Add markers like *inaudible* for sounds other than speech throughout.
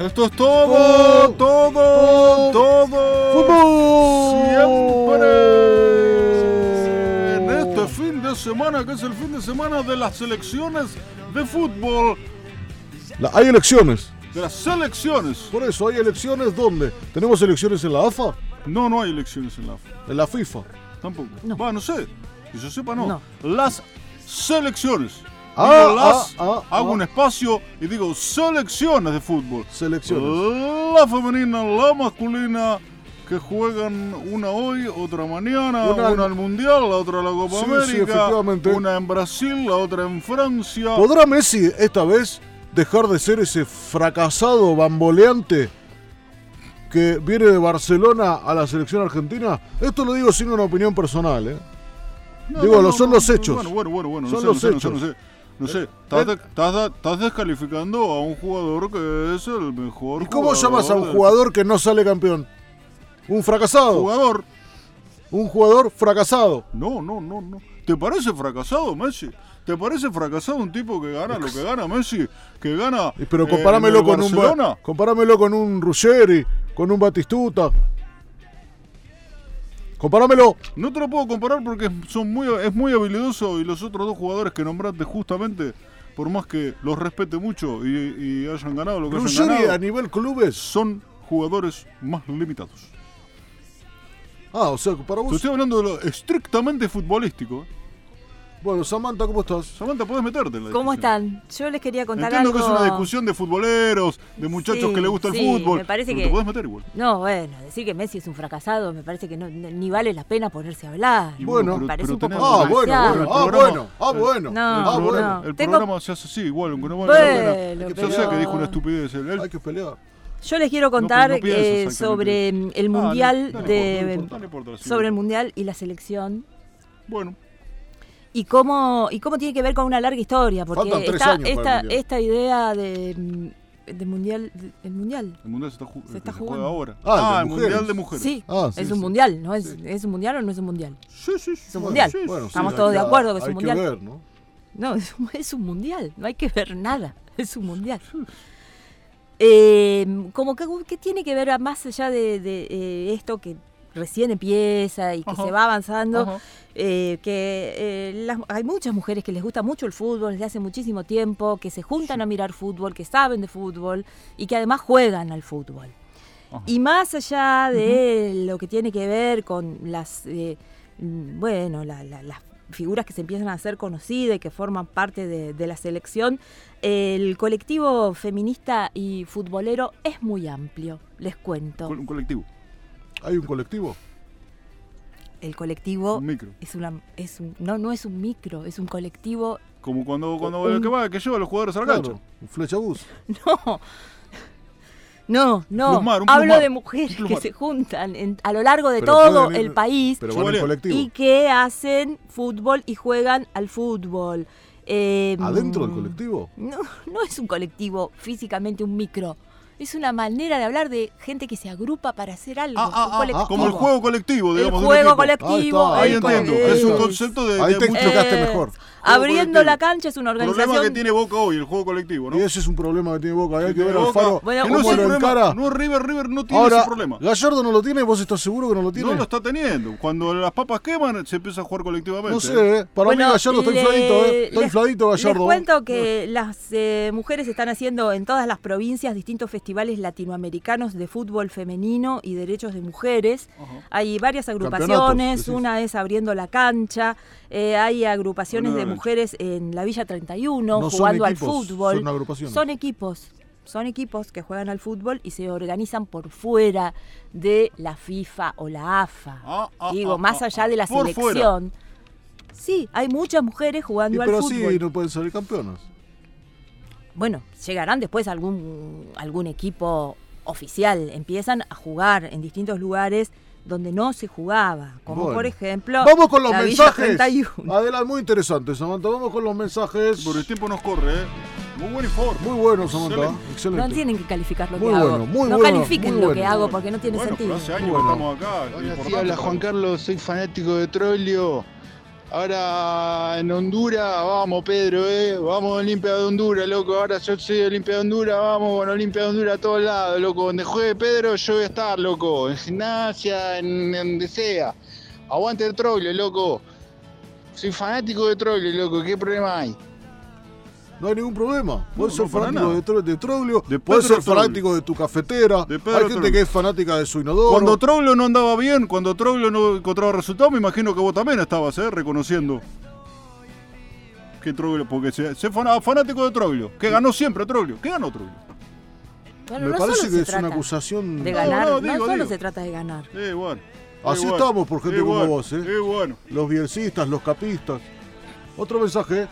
Esto es todo, Fútbol. todo, todo. ¡Fútbol! Siempre. En este fin de semana, que es el fin de semana de las selecciones de fútbol. La- hay elecciones. De las selecciones. Por eso, hay elecciones ¿dónde? ¿Tenemos elecciones en la AFA? No, no hay elecciones en la AFA. ¿En la FIFA? Tampoco. No. Va, no sé. Que yo sepa, no. No. Las selecciones. Ah, las, ah, ah, hago un espacio y digo selecciones de fútbol. Selecciones. La femenina, la masculina, que juegan una hoy, otra mañana, Una al Mundial, la otra a la Copa Sí, América, una en Brasil, la otra en Francia. ¿Podrá Messi esta vez dejar de ser ese fracasado bamboleante que viene de Barcelona a la selección argentina? Esto lo digo sin una opinión personal, ¿eh? No, digo, no, son los hechos. Bueno, bueno, bueno, bueno, no Son los no sé, hechos. sé. No sé, estás, de- estás de- estás descalificando a un jugador que es el mejor ¿Y cómo llamas a un del- jugador que no sale campeón? Un fracasado. Jugador. Un jugador fracasado. No, no, no, no. ¿Te parece fracasado Messi? ¿Te parece fracasado un tipo que gana lo que gana Messi? Que gana. Pero eh, comparámelo con un Ba- Barcelona? comparámelo con un Ruggeri, con un Batistuta. Comparámelo. No te lo puedo comparar porque son muy, es muy habilidoso y los otros dos jugadores que nombraste justamente, por más que los respete mucho y, y hayan ganado lo que hayan Ruggeri ganado, a nivel clubes. son jugadores más limitados. Ah, o sea, para Te vos. estoy hablando de lo estrictamente futbolístico. ¿eh? Bueno, Samantha, ¿cómo estás? Samantha, puedes meterte en la ¿Cómo discusión. están? Yo les quería contar Entiendo algo. que es una discusión de futboleros, de muchachos Sí, que les gusta el sí, fútbol. me parece pero que- te puedes meter igual. No, bueno, decir que Messi es un fracasado me parece que no, no- ni vale la pena ponerse a hablar. Y Bueno, me parece pero un poco Ah, bueno, demasiado. bueno, El ah, programa- bueno, ah, bueno. No, ah, no. bueno. El Tengo- programa se hace así, igual, aunque no vale la Bueno, pena. Yo pero- sé que dijo una estupidez. él- Hay que pelear. Yo les quiero contar No, no eh, sobre mm, el Ah, no, mundial no le de importa, no no sí. sobre el mundial y la selección Bueno, y cómo y cómo tiene que ver con una larga historia porque Faltan tres esta, años para el esta, mundial. esta idea de mm, de mundial de- el mundial el mundial se está, ju- Se está se jugando. juega ahora. Ah, el mujeres. mundial de mujeres. sí, Ah, sí, es un sí. mundial no es es un mundial o no es un mundial sí, sí. sí. Es un Bueno, mundial. Bueno, Estamos todos de acuerdo que es un hay mundial. ver, ¿no? No, *laughs* es un, es un mundial, no hay que ver nada, *laughs* es un mundial. Eh, como que, que tiene que ver más allá de, de, eh, esto que recién empieza y que Ajá. se va avanzando, eh, que eh, las- hay muchas mujeres que les gusta mucho el fútbol desde hace muchísimo tiempo, que se juntan a mirar fútbol, que saben de fútbol y que además juegan al fútbol. Ajá. Y más allá de lo que tiene que ver con las, eh, mm, bueno, la- la- las figuras que se empiezan a hacer conocidas y que forman parte de, de la selección, el colectivo feminista y futbolero es muy amplio, les cuento. Un colectivo, Hay un colectivo. El colectivo un micro. es una, es un, no, no es un micro, es un colectivo, Como cuando, cuando Un- que va, que lleva a los jugadores a la Claro, cancha. un flechabús. *laughs* no. No, no, hablo de mujeres que se juntan en- a lo largo de Pero todo pueden el país Pero y que hacen fútbol y juegan al fútbol. Eh, ¿Adentro del colectivo? No, no es un colectivo físicamente un micro. Es una manera de hablar de gente que se agrupa para hacer algo. Ah, ah, ah, como el juego colectivo, El digamos. un juego colectivo. Ahí entiendo. Es un concepto de. Ahí de te explicaste Eh, mejor. Abriendo colectivo. la cancha es una problema organización. que tiene Boca hoy, el juego colectivo, ¿no? Y ese es un problema que tiene Boca. Hay que ver a Boca, Alfaro Bueno, no es lo el problema, encara. No, River, River no tiene Ahora, ese problema. Gallardo no lo tiene, ¿vos estás seguro que no lo tiene? No lo está teniendo. Cuando las papas queman, se empieza a jugar colectivamente. No sé, ¿eh? Para Bueno, mí Gallardo está infladito, ¿eh? Está infladito Gallardo. Les cuento que las eh, mujeres están haciendo en todas las provincias distintos festivales latinoamericanos de fútbol femenino y derechos de mujeres. Hay varias agrupaciones, una es abriendo la cancha, eh, hay agrupaciones de mujeres en la Villa 31 No son jugando al fútbol. son agrupaciones. Son equipos. Son equipos que juegan al fútbol y se organizan por fuera de la FIFA o la AFA. Ah, ah, Digo, ah, más ah, allá de la fuera. selección. Sí, hay muchas mujeres Y jugando al pero fútbol. así no pueden salir campeonas. Bueno, llegarán después algún, algún equipo oficial. Empiezan a jugar en distintos lugares donde no se jugaba, como Bueno. por ejemplo Vamos con los la mensajes. 31. Adelante, muy interesante, Samantha. Vamos con los mensajes. Por el tiempo nos corre, ¿eh? Muy buen informe. Muy bueno, Samantha. Excelente. Excelente. No tienen que calificar lo Muy que hago. bueno, muy no bueno, califiquen muy lo que hago porque no tiene pero sentido. hace años Bueno. que estamos acá. Hola, sí, habla Juan Carlos, soy fanático de Trollio. Ahora en Honduras, vamos Pedro, eh. Vamos Olimpia de Honduras, loco. Ahora yo soy Olimpia de Honduras, vamos con Olimpia de Honduras a todos lados, loco. Donde juegue Pedro, yo voy a estar, loco. En gimnasia, en, en donde sea. Aguante el Trollio, loco. Soy fanático de Trollio, loco. ¿Qué problema hay? No hay ningún problema. Puedes No, ser no, fanático de, Tro- de Troglio, De puedes Pedro ser Troglio. fanático de tu cafetera. De Hay gente Troglio. que es fanática de su inodoro. Cuando Troglio no andaba bien, cuando Troglio no encontraba resultados, me imagino que vos también estabas, ¿eh? Reconociendo. Que Troglio, porque se, se fanático de Troglio. Que ganó siempre Troglio. ¿Qué ganó Troglio? Bueno, Me no parece que es una acusación. de No, ganar, no, no, digo, solo digo. se trata de ganar. Eh, bueno. Así Eh, bueno. estamos por gente Eh, como bueno. vos, ¿eh? Eh, bueno. Los bielcistas, los capistas. Otro mensaje.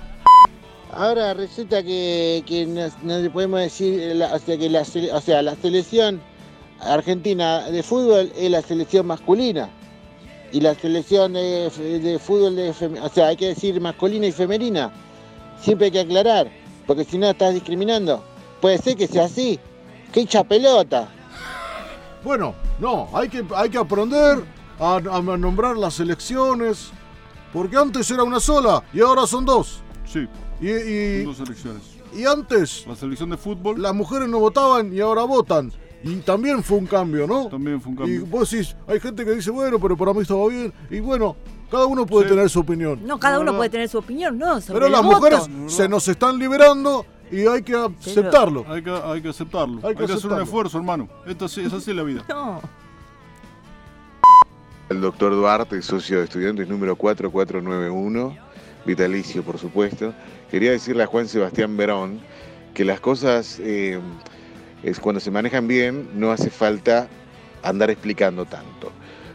Ahora resulta que, que no, podemos decir, eh, o, sea, que la, o sea, la selección argentina de fútbol es la selección masculina. Y la selección de, fútbol, de o sea, hay que decir masculina y femenina. Siempre hay que aclarar, porque si no estás discriminando. Puede ser que sea así. ¡Qué hincha pelota! Bueno, no, hay que, hay que aprender a, a nombrar las selecciones. Porque antes era una sola y ahora son dos. Sí, Y, y- dos y antes La selección de fútbol las mujeres no votaban y ahora votan. Y también fue un cambio, ¿no? también fue un Y cambio. vos decís, hay gente que dice, bueno, pero para mí estaba bien. Y bueno, cada uno puede Sí. tener su opinión. No, cada uno puede tener su opinión, no, sobre pero el las voto. mujeres se nos están liberando y hay que aceptarlo. Hay que, hay que aceptarlo. Hay Hay que hacer un esfuerzo, hermano. Esto sí, es así la vida. No. El doctor Duarte, socio de estudiantes número 4491, vitalicio por supuesto. Quería decirle a Juan Sebastián Verón que las cosas, eh, es cuando se manejan bien, no hace falta andar explicando tanto.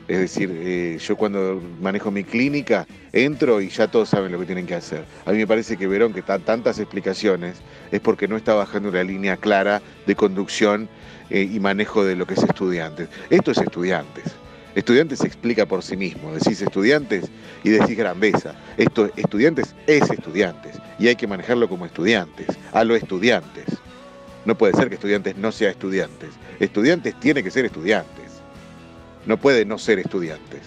Es decir, eh, yo cuando manejo mi clínica, entro y ya todos saben lo que tienen que hacer. A mí me parece que Verón, que da tantas explicaciones, es porque no está bajando una línea clara de conducción eh, y manejo de lo que es estudiantes. Esto es estudiantes. Estudiantes se explica por sí mismo. Decís estudiantes y decís grandeza. Esto, estudiantes es estudiantes. Y hay que manejarlo como estudiantes. A los estudiantes. No puede ser que estudiantes no sea estudiantes. Estudiantes tiene que ser estudiantes. No puede no ser estudiantes.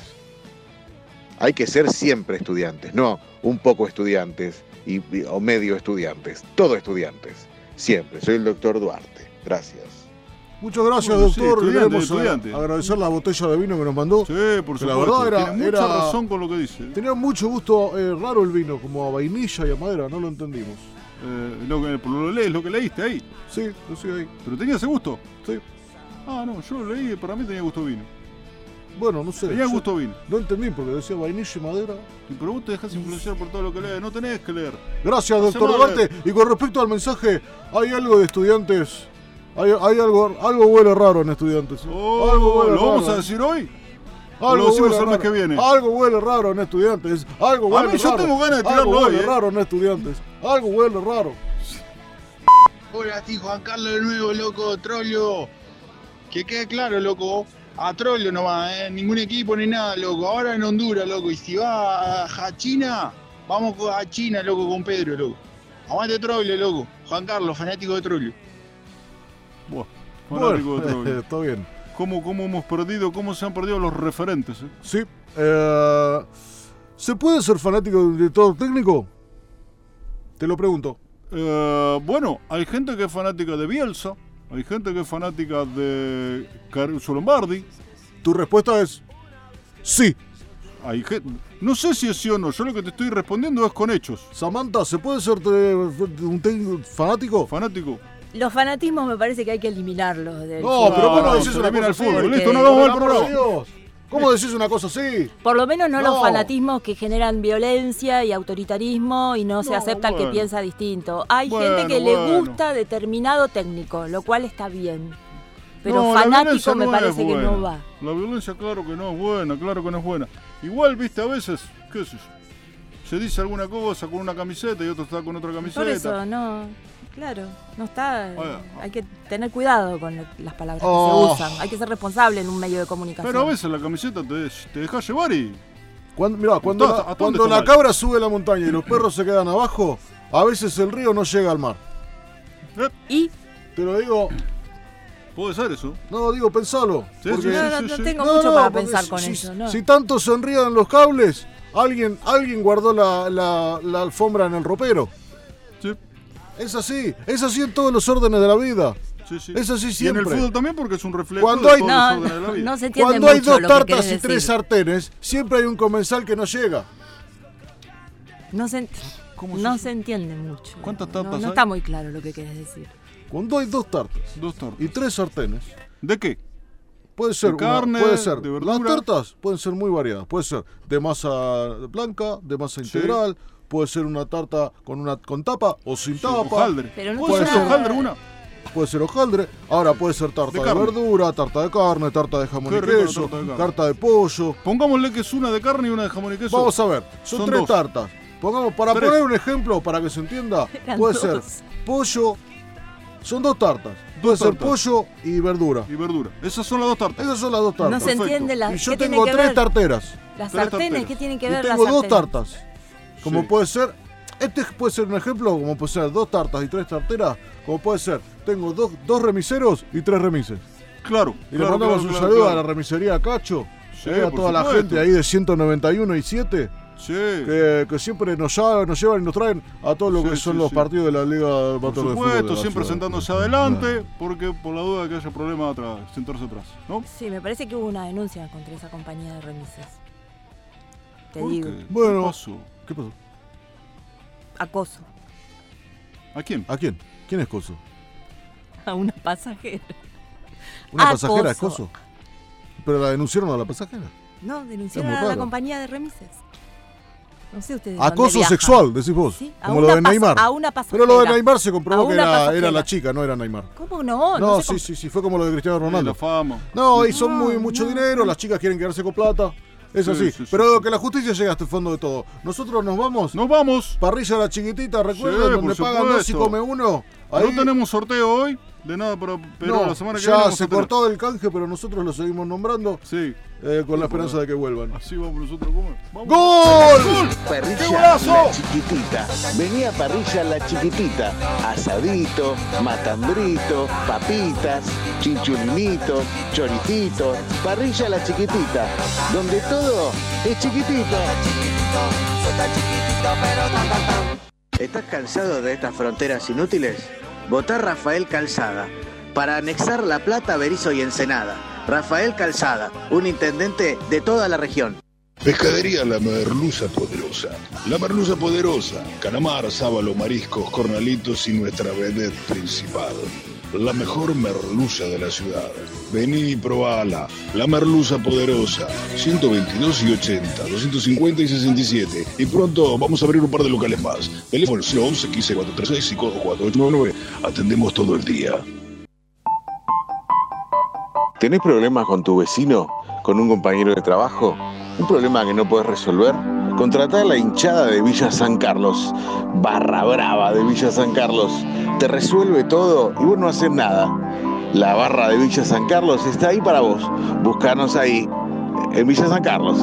Hay que ser siempre estudiantes, no un poco estudiantes y, o medio estudiantes. Todo estudiantes. Siempre. Soy el doctor Duarte. Gracias. Muchas gracias, Bueno, sí, doctor. Estudiante, queremos a- estudiante. agradecer la botella de vino que nos mandó. Sí, por Que la supuesto. verdad era- Tiene mucha era- razón con lo que dice. Tenía mucho gusto eh, raro el vino, como a vainilla y a madera, no lo entendimos. Eh, lo, que, por lo, lees, lo que leíste ahí. Sí, lo sigo ahí. ¿Pero tenía ese gusto? Sí. Ah, no, yo lo leí y para mí tenía gusto vino. Bueno, no sé. Tenía gusto vino. No entendí porque decía vainilla y madera. Y Pero vos te dejas influenciar por todo lo que lees. No tenés que leer. Gracias, doctor Duarte. Y con respecto al mensaje, hay algo de estudiantes. Hay, hay algo, algo huele raro en estudiantes. Oh, algo huele ¿Lo vamos a decir hoy? Algo lo decimos huele el mes raro. que viene? Algo huele raro en estudiantes. Algo A huele yo raro. tengo ganas de Algo tirarlo hoy, ¿eh? raro en estudiantes. Algo huele raro. Hola, sí, Juan Carlos de nuevo, loco, Trollio. Que quede claro, loco. A Trollio nomás, ¿eh? Ningún equipo ni nada, loco. Ahora en Honduras, loco. Y si va a, a China, vamos a China, loco, con Pedro, loco. Aguante Trollio, loco. Juan Carlos, fanático de Trollio. Buah, fanático Bueno, de Troglio. *laughs* está bien. ¿Cómo, ¿Cómo hemos perdido, cómo se han perdido los referentes? eh? Sí. eh, ¿Se puede ser fanático de un director técnico? Te lo pregunto. Eh, bueno, hay gente que es fanática de Bielsa, hay gente que es fanática de Caruso Lombardi, Tu respuesta es sí. hay gen- No sé si es sí o no, yo lo que te estoy respondiendo es con hechos. Samantha, ¿se puede ser un técnico fanático? Fanático. Los fanatismos me parece que hay que eliminarlos del No, fútbol. pero vos no decís una el así. fútbol, porque- listo, no amor de programa. ¿Cómo decís una cosa así? Por lo menos no, los fanatismos que generan violencia y autoritarismo y no se No, acepta que piensa distinto. Hay Bueno, gente que le gusta determinado técnico, lo cual está bien. Pero No, la fanático violencia me parece que no va. La violencia, claro que no es buena, claro que no es buena. Igual, viste, a veces, qué sé yo, se dice alguna cosa con una camiseta y otro está con otra camiseta. Por eso, no. Claro, no está. Hay que tener cuidado con lo- las palabras Oh. que se usan. Hay que ser responsable en un medio de comunicación. Pero a veces la camiseta te, te deja llevar y. Cuando, mirá, cuando, ¿Hasta- la, cuando la cabra sube la montaña y los perros se quedan abajo, a veces el río no llega al mar. Y Te lo digo, Puede ser eso. no, digo, pensalo. Sí, porque- no, no, no tengo No, mucho no, para pensar si- con si, eso. ¿no? Si tanto se enrían los cables, alguien, alguien guardó la, la- la alfombra en el ropero. Sí, Es así, es así en todos los órdenes de la vida. sí, sí. Es así Y en siempre. el fútbol también porque es un reflejo Cuando de hay- todos no, los órdenes de la no, vida. no se Cuando hay dos tartas y tres sartenes, siempre hay un comensal que no llega. No se, ¿Cómo no se- entiende mucho. ¿Cuántas No- tapas No, hay? está muy claro lo que querés decir. Cuando hay dos tartas Dos tortas. y tres sartenes, ¿De qué? Puede ser, De una- carne, puede ser. de Las tartas pueden ser muy variadas. Puede ser de masa blanca, de masa Sí. integral. Puede ser una tarta con una con tapa o sin Sí, tapa. hojaldre. Pero no ¿Puede ser hojaldre una? Puede ser hojaldre. Ahora puede ser tarta De verdura, tarta de carne, tarta de jamón y queso, tarta de carne. tarta de pollo. Pongámosle que es una de carne y una de jamón y queso. Vamos a ver, son, Son tres dos. tartas. Pongamos, para Tres. poner un ejemplo, para que se entienda, Eran puede dos. ser pollo. Son dos tartas. Puede Dos ser pollo y verdura. Y verdura. Esas son las dos tartas. Esas son las dos tartas. No se perfecto. entiende la. y yo ¿qué tiene tengo que tres ver? tarteras. Las Tres sartenes, tarteras. ¿qué tienen que Y ver tengo las dos sartenes? tartas. Como Sí. puede ser, este puede ser un ejemplo, como puede ser dos tartas y tres tarteras, como puede ser, tengo dos, dos remiseros y tres remises. Claro. Y claro, le mandamos claro, un claro, saludo claro. a la remisería Cacho, Sí, eh, a por toda la supuesto. gente ahí de 191 y 7, Sí. que, que siempre nos, nos llevan y nos traen a todo lo Sí, que son sí, los partidos de la Liga Por de Fútbol. de supuesto, siempre ciudad. sentándose adelante, porque por la duda de que haya problema atrás, sentarse atrás, ¿no? Sí, me parece que hubo una denuncia contra esa compañía de remises. Te ¿Por digo, qué? Bueno. ¿Qué pasó? ¿Qué pasó? acoso ¿A quién? ¿A quién? ¿Quién es Coso? a una pasajera. ¿Una Acoso. pasajera es Coso? Pero la denunciaron a la pasajera. No, denunciaron a la compañía de remises. No sé ustedes. Acoso sexual, decís vos. Sí, como lo de Neymar. a una Pero lo de. Neymar se comprobó que era, era la chica, no era Neymar. ¿Cómo no? No, sí, sí, sí, fue como lo de Cristiano Sí, Ronaldo. La fama. No, y son No, muy mucho no, dinero, no. las chicas quieren quedarse con plata. Es Sí, así. sí, sí, Pero sí. que la justicia llegue hasta el fondo de todo. Nosotros nos vamos. Nos vamos. Parrilla la chiquitita, recuerden, Sí, donde pagan dos y come uno. Ahí, No tenemos sorteo hoy, de nada, pero, pero no, la semana que ya viene vamos se cortó el canje, pero nosotros lo seguimos nombrando Sí, eh, con la esperanza de que vuelvan. así vamos nosotros comer. Vamos. ¡Gol! Parrilla ¡Qué golazo! La Chiquitita. Venía Parrilla La Chiquitita. Asadito, matambrito, papitas, chinchulinitos, choricitos. Parrilla La Chiquitita. Donde todo es chiquitito. ¿Estás cansado de estas fronteras inútiles? Votá Rafael Calzada para anexar La Plata, Berizo y Ensenada. Rafael Calzada, un intendente de toda la región. Pescadería La Merluza Poderosa. La Merluza Poderosa. Calamar, sábalo, mariscos, cornalitos y nuestra vedette principal. La mejor merluza de la ciudad. Vení y probala. La Merluza Poderosa. 122 y 80, 250 y 67. Y pronto vamos a abrir un par de locales más. Teléfono 011 15 436 y codo 4899. Atendemos todo el día. ¿Tenés problemas con tu vecino? ¿Con un compañero de trabajo? ¿Un problema que no puedes resolver? Contratá a la hinchada de Villa San Carlos, barra brava de Villa San Carlos. Te resuelve todo y vos no haces nada. La barra de Villa San Carlos está ahí para vos. Buscanos ahí, en Villa San Carlos.